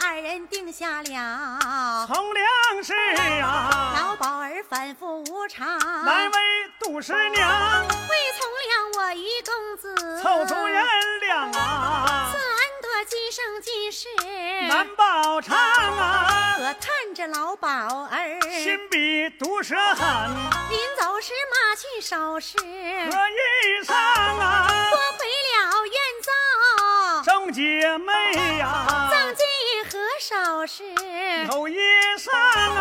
二人定下了从良事啊，老宝儿反复无常，难为杜十娘。为从良，我余公子凑足人粮啊。此恩多，今生今世难报偿啊。可叹这老宝儿心比毒蛇狠。临走时，马去收拾何衣裳啊？多亏了院灶众姐妹呀，葬金。少时，头一声。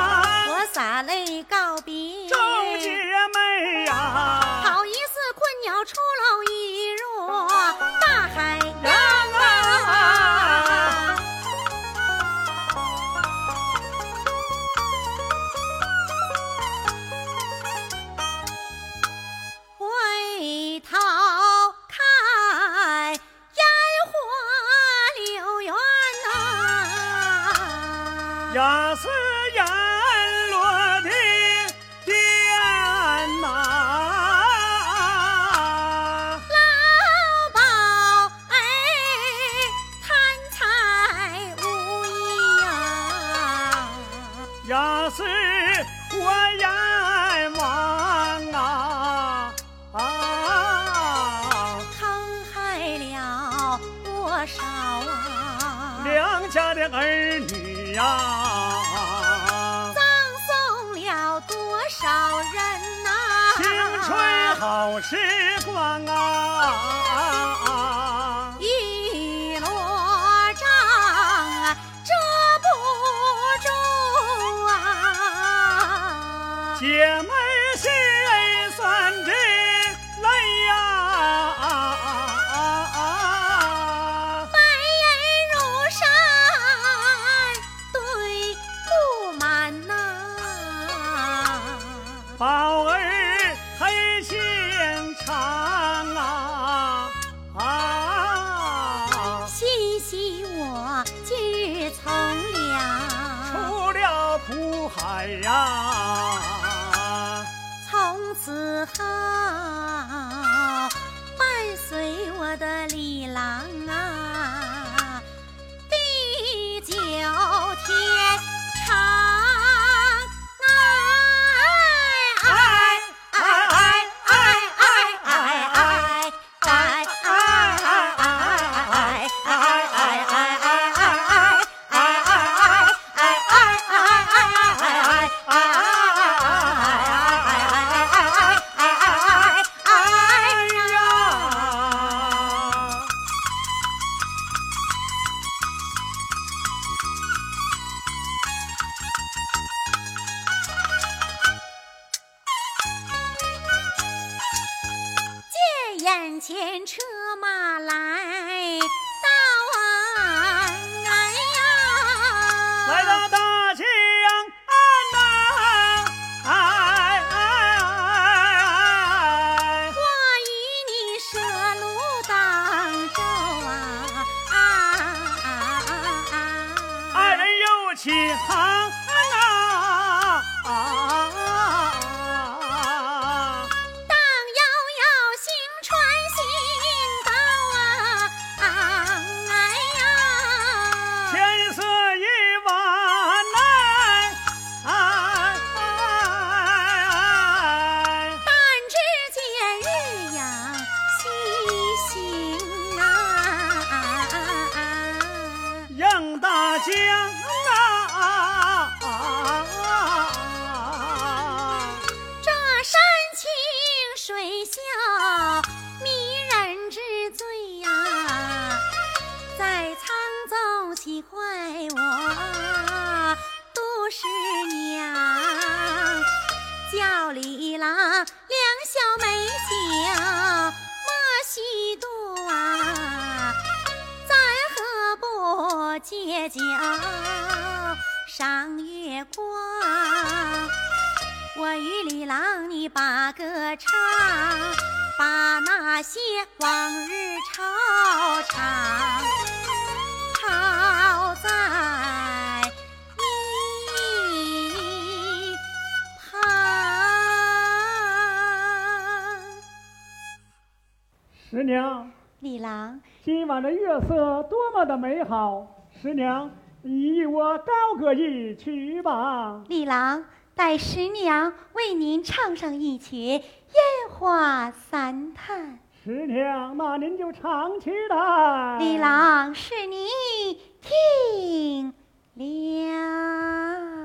赏月光我与李郎你把歌唱把那些往日惆怅好在一旁十娘李郎今晚的月色多么的美好十娘你我高歌一曲吧。李郎待十娘为您唱上一曲烟花三叹。十娘那您就唱起来李郎是你听了。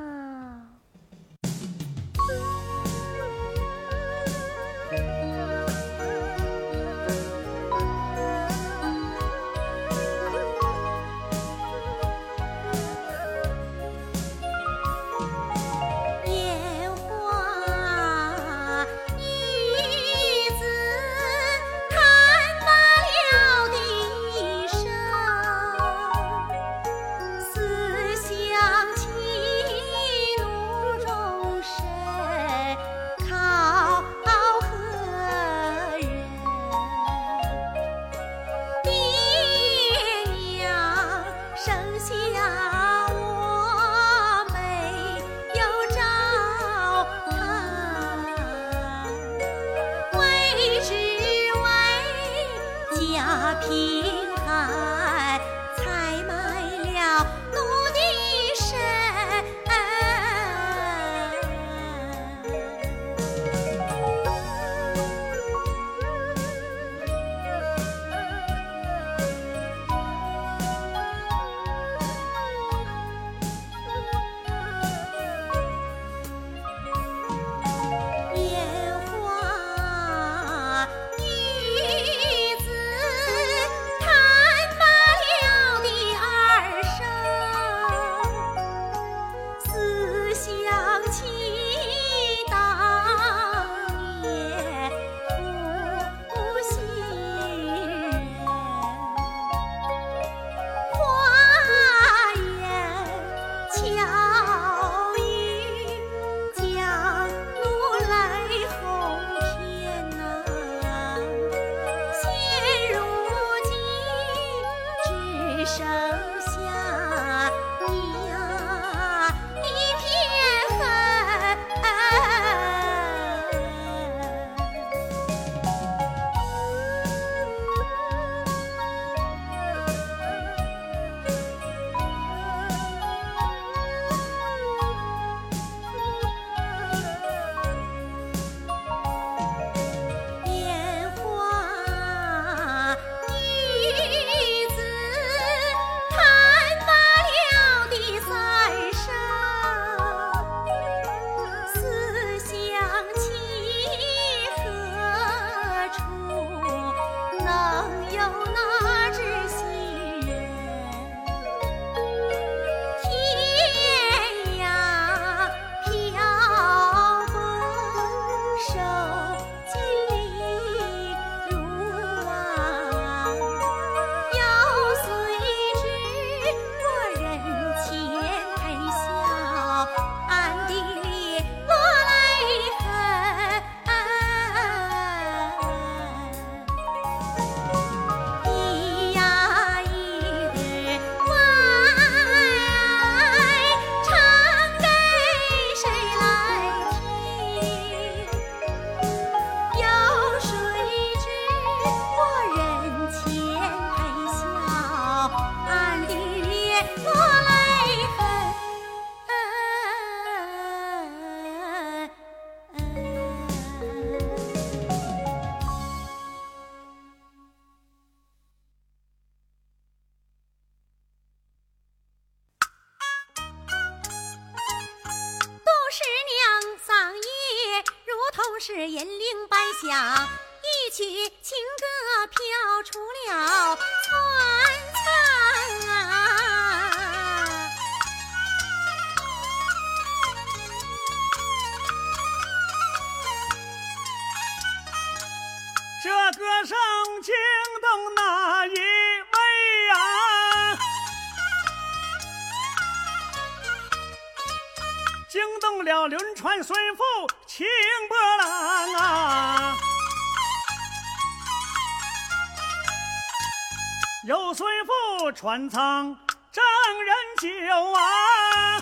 船舱正人酒啊，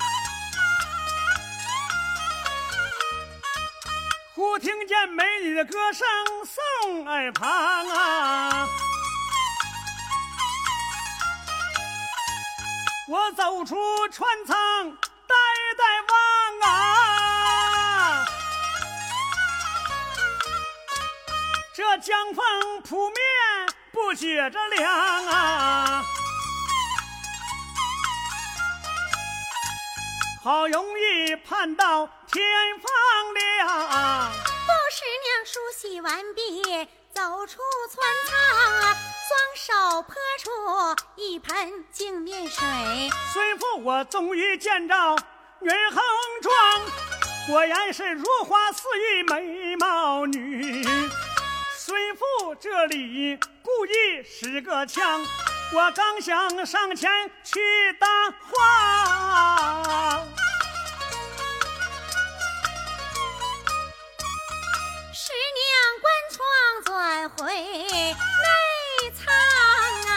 忽听见美女的歌声送耳旁啊。我走出船舱，呆呆望啊，这江风扑面不觉着凉啊，好容易盼到天放亮。杜十娘梳洗完毕。走出村堂，双手泼出一盆净面水。孙父，我终于见着女横庄，果然是如花似玉美貌女。孙父这里故意使个枪，我刚想上前去搭话。十娘关窗钻回内仓啊！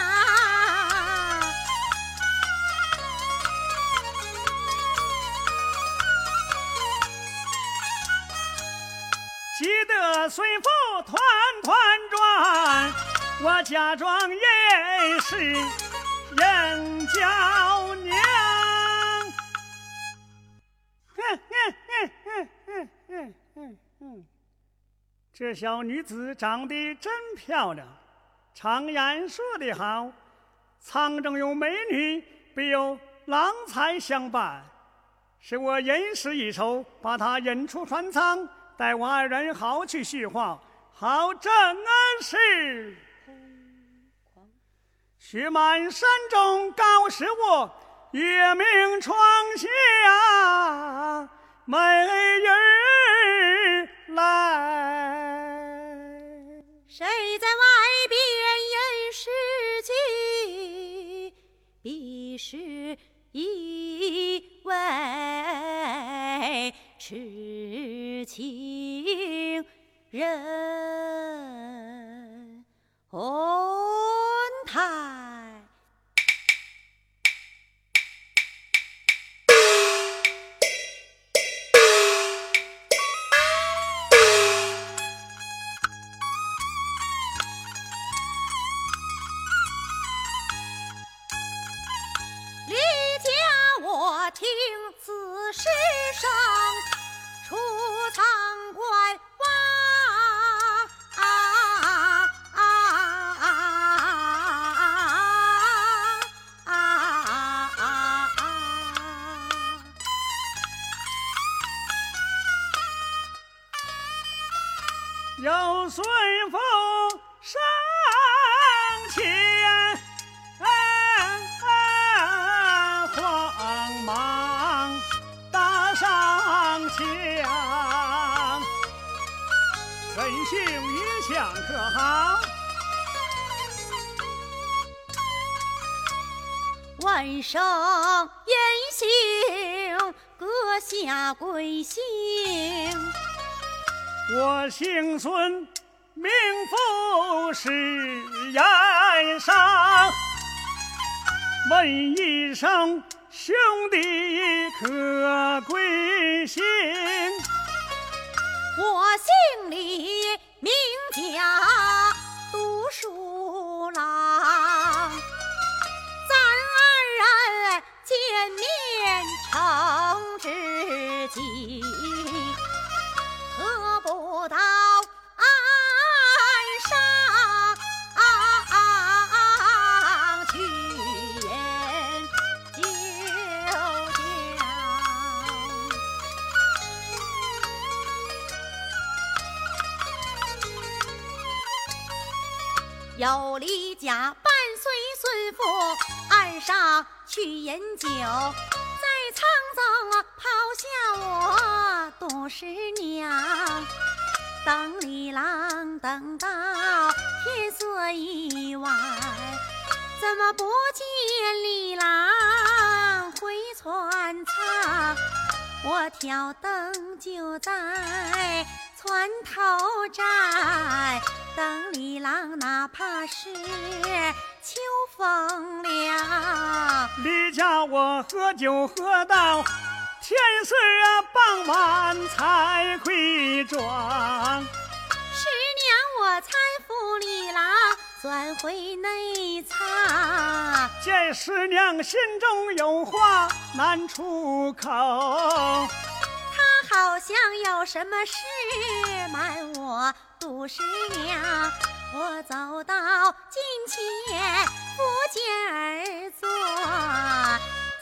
急得孙福团团转，我假装也是人娇娘。嗯嗯嗯嗯嗯嗯嗯，这小女子长得真漂亮。常言说得好，舱中有美女，必有郎才相伴。是我吟诗一首，把她引出船舱，待我二人好。去叙话，好。证事、啊。雪满山中高是我，月明窗下美人来。谁在外边吟诗句，必是一位痴情人。红世上储藏。姓孙，名福是燕上。问一声兄弟可贵姓？我姓李，名家读书郎。咱二人见面成知己，喝不到岸上去饮酒有离家半岁孙父岸上去饮酒下我杜十娘，等李郎等到天色已晚，怎么不见李郎回船舱？我我挑灯就在船头站，等李郎哪怕是秋风凉。你叫我喝酒喝到千岁啊傍晚才回庄。十娘我搀扶李郎转回内舱，见十娘心中有话难出口，他好像有什么事瞒我杜十娘。我走到近前，扶肩而坐，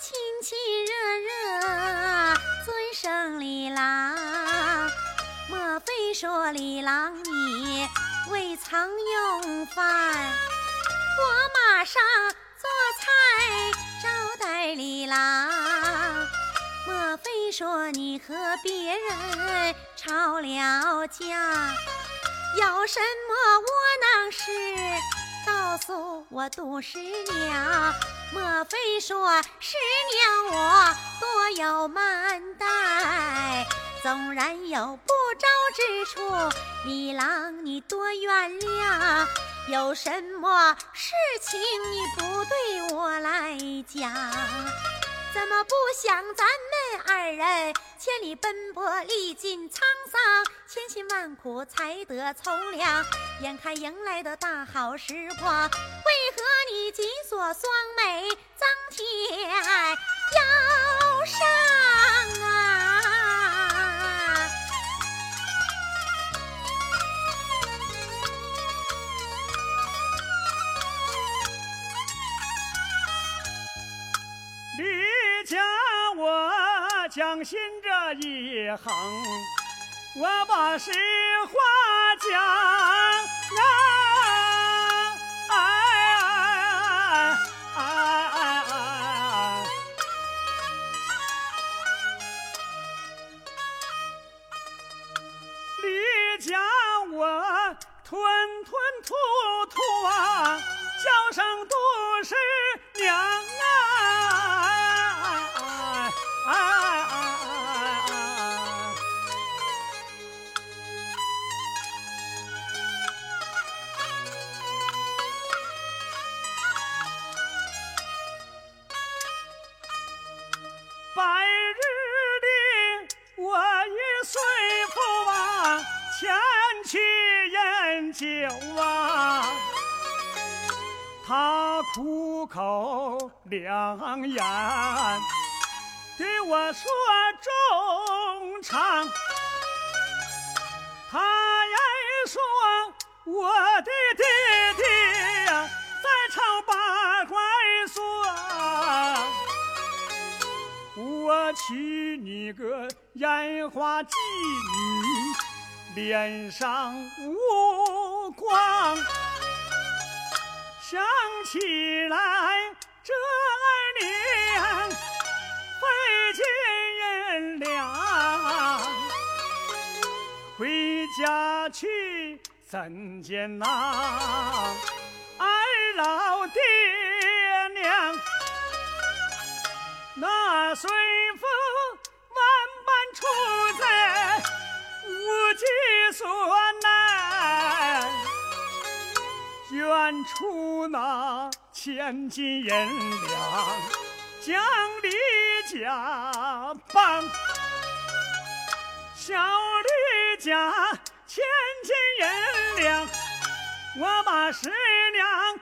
亲亲热热尊声李郎。莫非说李郎你未曾用饭？我马上做菜招待李郎。莫非说你和别人吵了架？有什么窝囊事，告诉我杜十娘。莫非说十娘我多有慢待？纵然有不招之处，李郎你多原谅。有什么事情你不对我来讲？怎么不想咱们二人千里奔波，历尽沧桑，千辛万苦才得从良？眼看迎来的大好时光，为何你紧锁双眉，增添忧伤将心这一横，我把实话讲啊！出口良言对我说衷肠，他也说我的弟弟呀在唱八怪说。我娶你个烟花妓女，脸上无光。想起来这二年费尽人粮，回家去怎见那二老爹娘？那随风万般出在无计所愿出那千金银两，将李家搬。小李家千金银两，我把十娘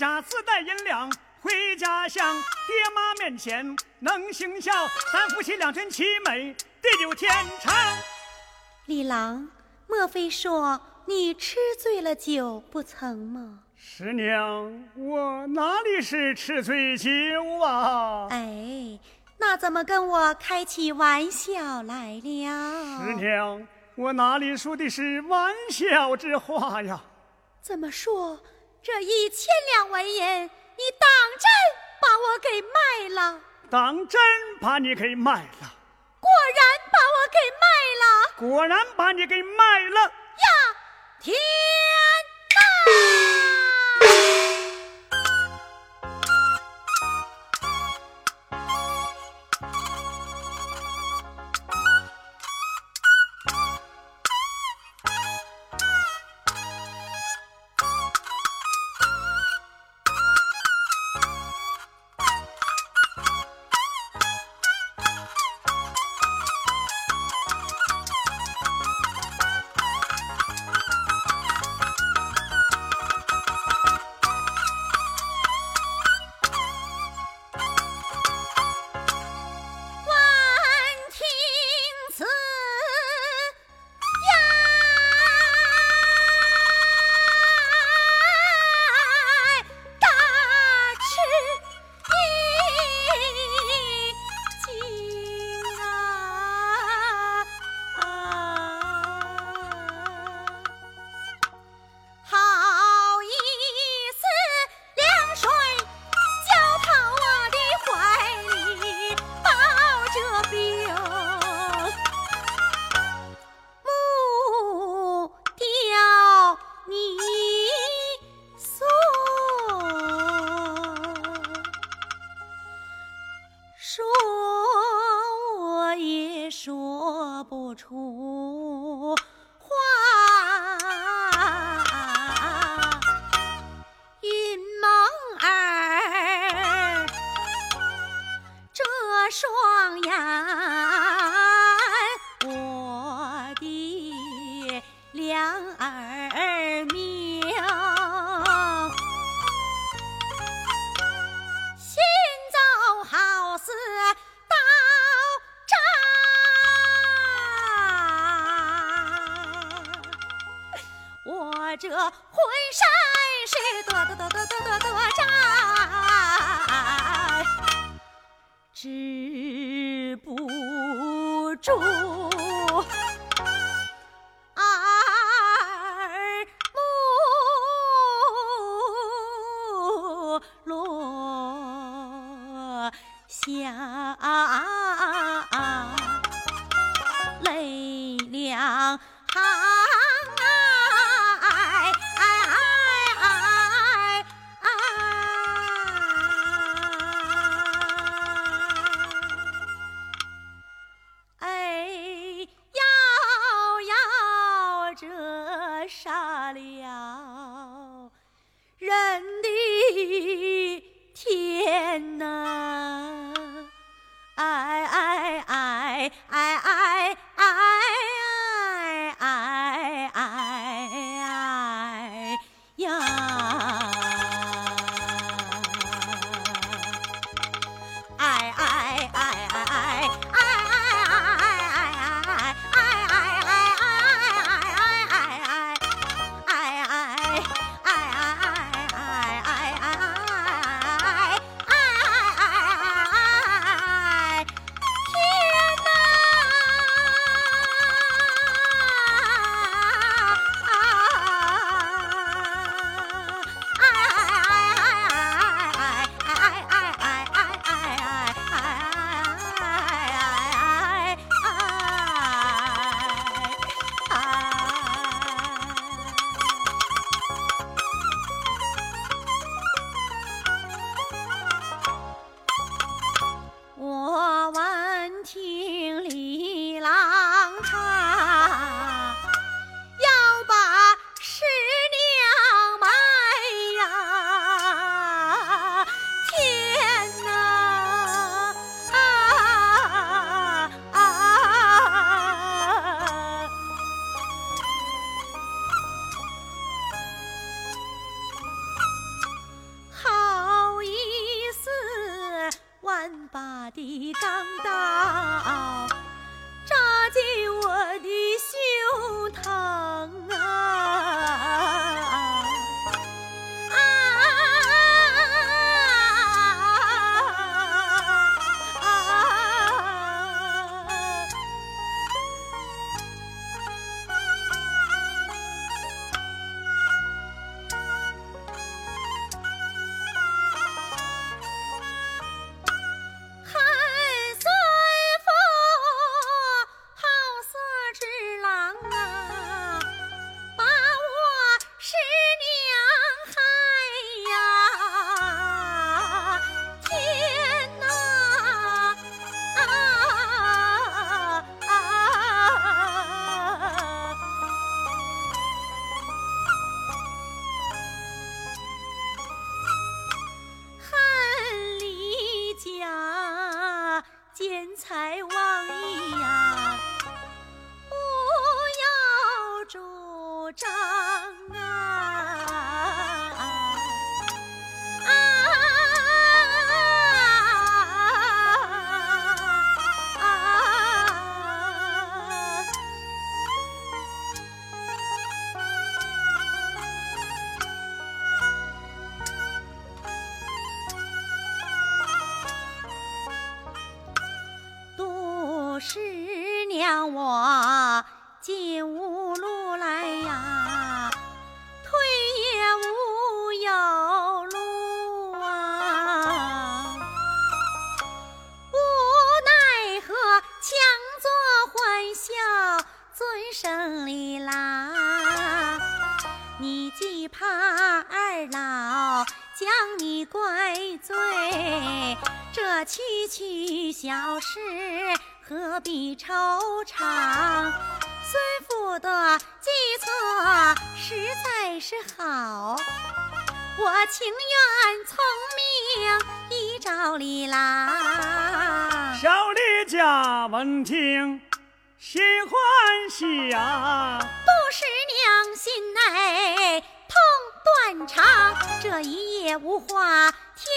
家自带银两回家乡，爹妈面前能行孝，咱夫妻两全其美，地久天长。李郎，莫非说你吃醉了酒不曾吗？师娘，我哪里是吃醉酒啊？哎，那怎么跟我开起玩笑来了？师娘，我哪里说的是玩笑之话呀？怎么说？这一千两纹银，你当真把我给卖了？当真把你给卖了？果然把我给卖了？果然把你给卖了。呀，天住小事何必惆怅？孙府的计策实在是好，我情愿从命依照李郎。小李家闻听心欢喜呀，杜十娘心内痛断肠，这一夜无话，天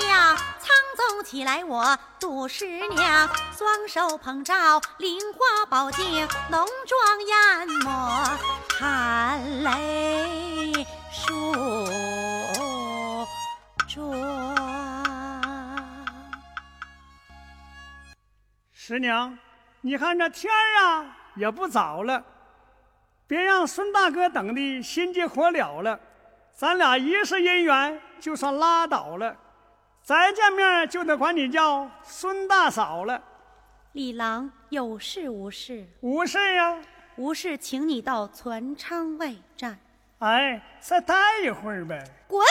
明了，仓走起来，我杜十娘双手捧着菱花宝镜，浓妆艳抹，含泪梳妆。十娘，你看这天儿啊也不早了，别让孙大哥等的心急火燎了。咱俩一世姻缘就算拉倒了，再见面就得管你叫孙大嫂了。李郎有事无事？无事呀，无事，请你到船舱外站。哎，再待一会儿呗。滚！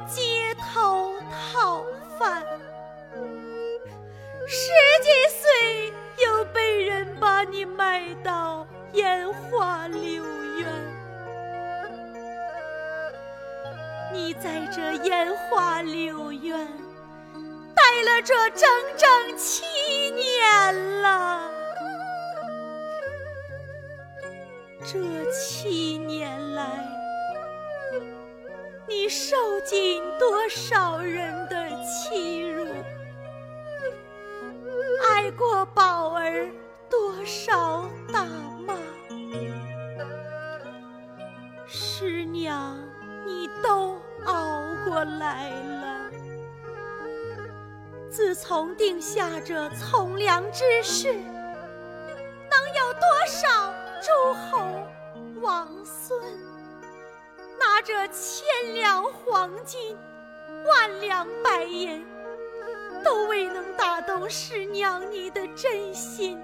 街头讨饭，十几岁又被人把你卖到烟花柳院。你在这烟花柳院待了这整整七年了，这七年来，你受尽多少人的欺辱？挨过宝儿多少大骂？师娘，你都熬过来了。自从定下这从良之事，能有多少诸侯王孙拿着千两黄金、万两白银？都未能打动师娘你的真心，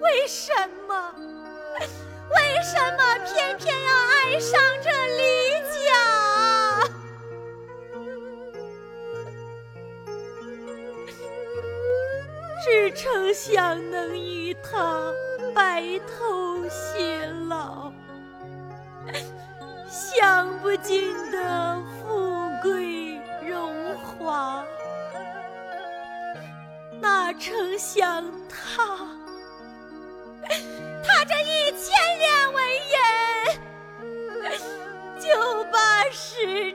为什么？为什么偏偏要爱上这李家？只成想能与他白头偕老，享不尽的富贵荣华。哪成想他，他这一千两纹银，就把十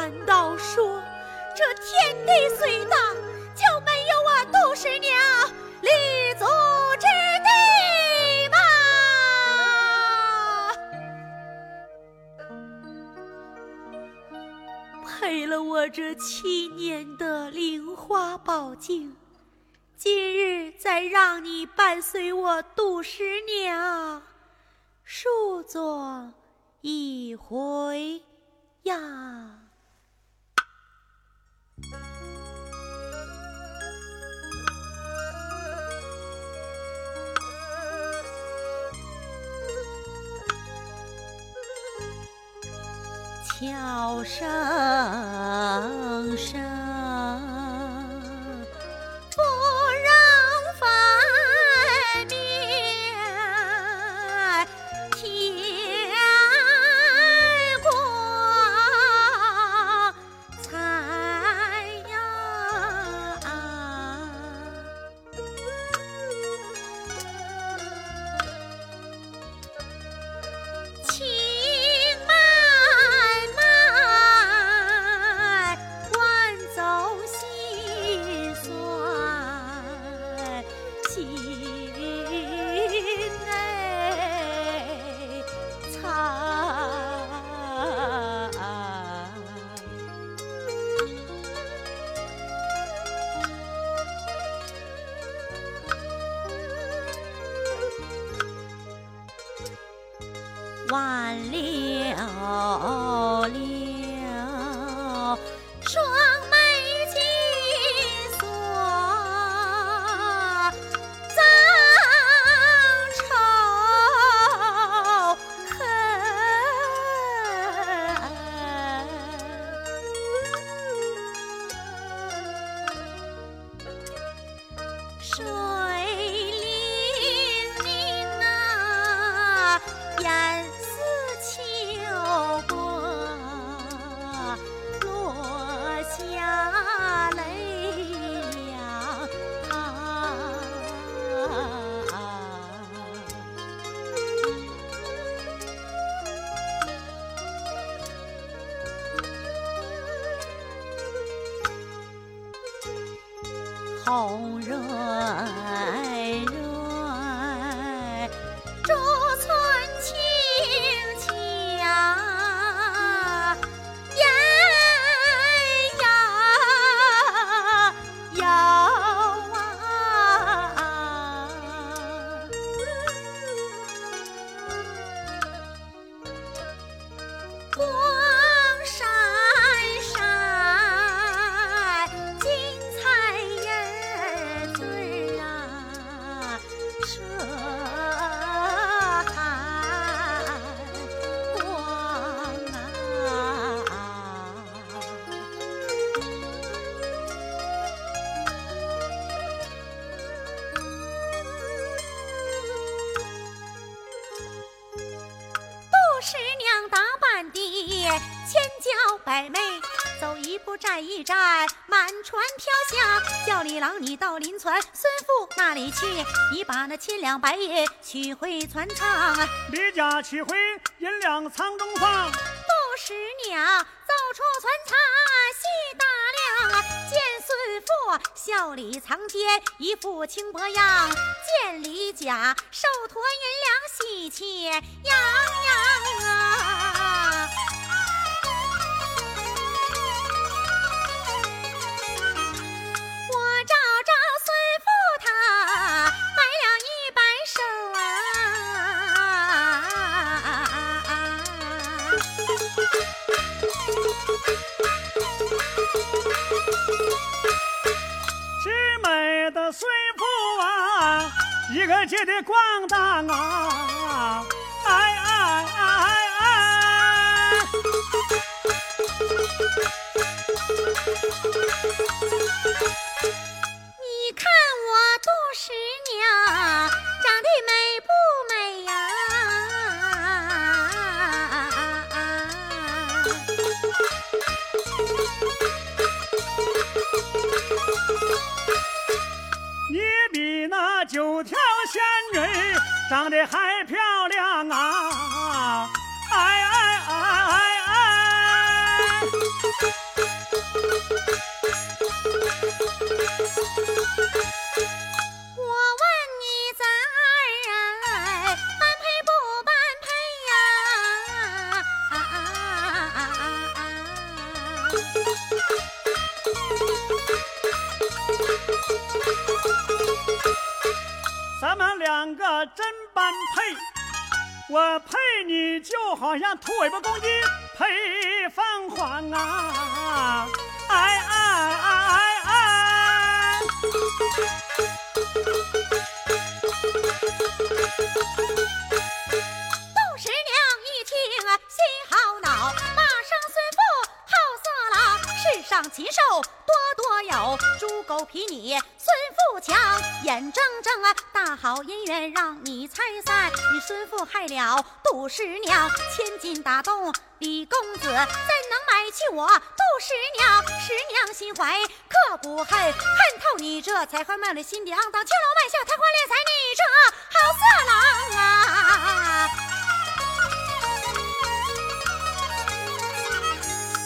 难道说这天地虽大，就没有我杜十娘立足之地吗？赔了我这七年的灵花宝镜，今日再让你伴随我杜十娘，数作一回呀。叫声声，两白夜取回船舱。离家取回银两仓中放，杜十娘走出船舱细打量，见孙富笑里藏奸，一副轻薄样；见李甲手托银两喜气洋洋啊。两个真般配，我配你就好像兔尾巴公鸡配凤凰啊！哎哎哎哎哎！上禽兽多多有，猪狗皮你孙富强。眼睁睁啊，大好姻缘让你拆散，你孙富害了杜十娘，千金打动李公子，怎能买去我杜十娘？十娘心怀刻骨恨，恨透你这才华卖了心底肮当，青楼卖笑贪花敛财，你这好色狼啊！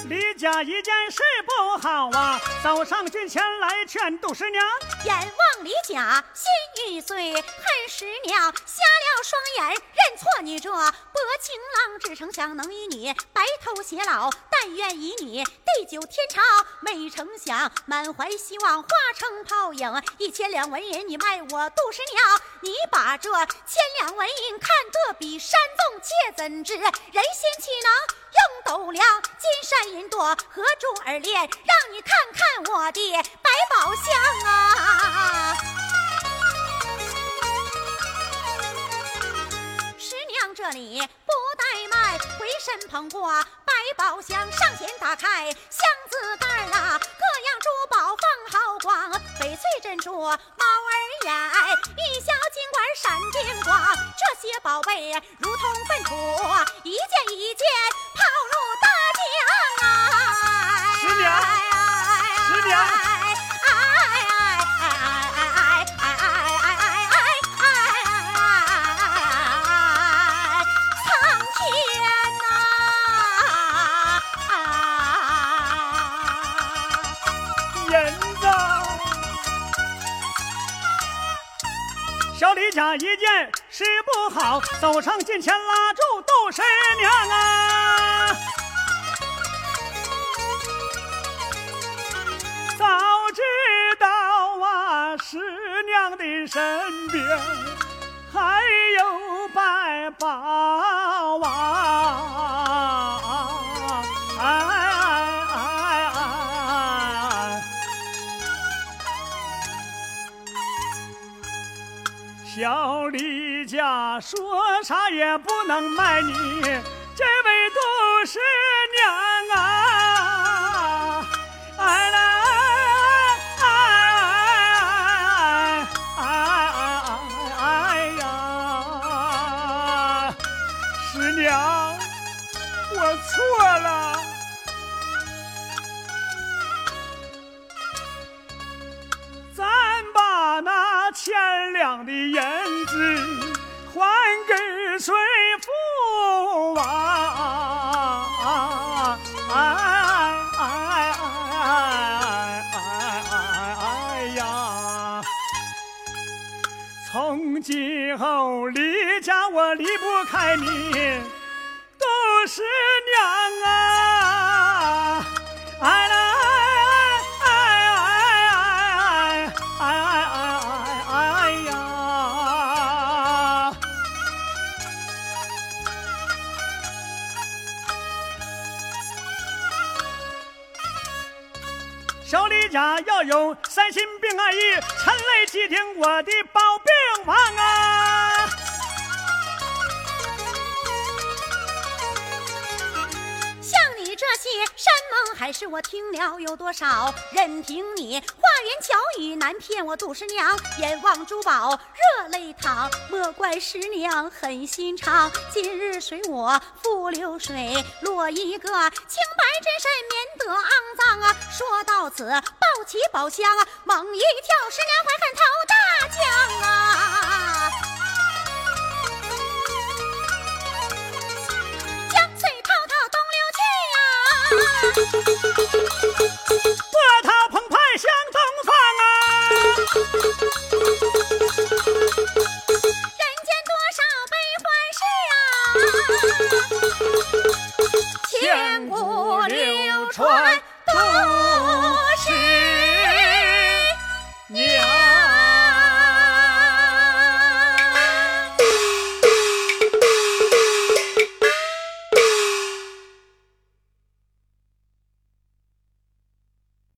李家一件事不好啊，走上军前来劝杜十娘。眼望李甲心欲碎，恨十娘瞎了双眼，认错你这薄情郎，只成想能与你白头偕老。但愿与你地久天长，没成想满怀希望化成泡影。一千两纹银你卖我杜十娘，你把这千两纹银看得比山重，妾怎知人心岂能用斗量？金山银垛合珠儿链，让你看看我的百宝箱啊！十娘这里不怠慢，回身捧过百宝箱，上前打开箱子盖儿啊，各样珠宝放好光，翡翠珍珠猫儿眼，玉箫金管闪电光，这些宝贝如同粪土，一件一件抛入大江啊！十娘十娘家一件事不好，走上近前拉住杜十娘啊！早知道啊，十娘的身边还有说啥也不能卖你今后李家我离不开你，杜十娘啊！哎啦哎哎哎哎哎哎哎呀！小李家要有三心并二意，陈雷记听我的保兵王啊！像你这些山盟海誓，我听了有多少？任凭你花言巧语难骗我杜十娘，眼望珠宝热泪淌，莫怪十娘狠心肠。今日随我赴流水，落一个清白真身，免得肮脏啊！说到此，抱起宝箱啊，猛一跳，十娘怀恨头大。波涛澎湃向东方啊！人间多少悲欢事啊！千古流传都是。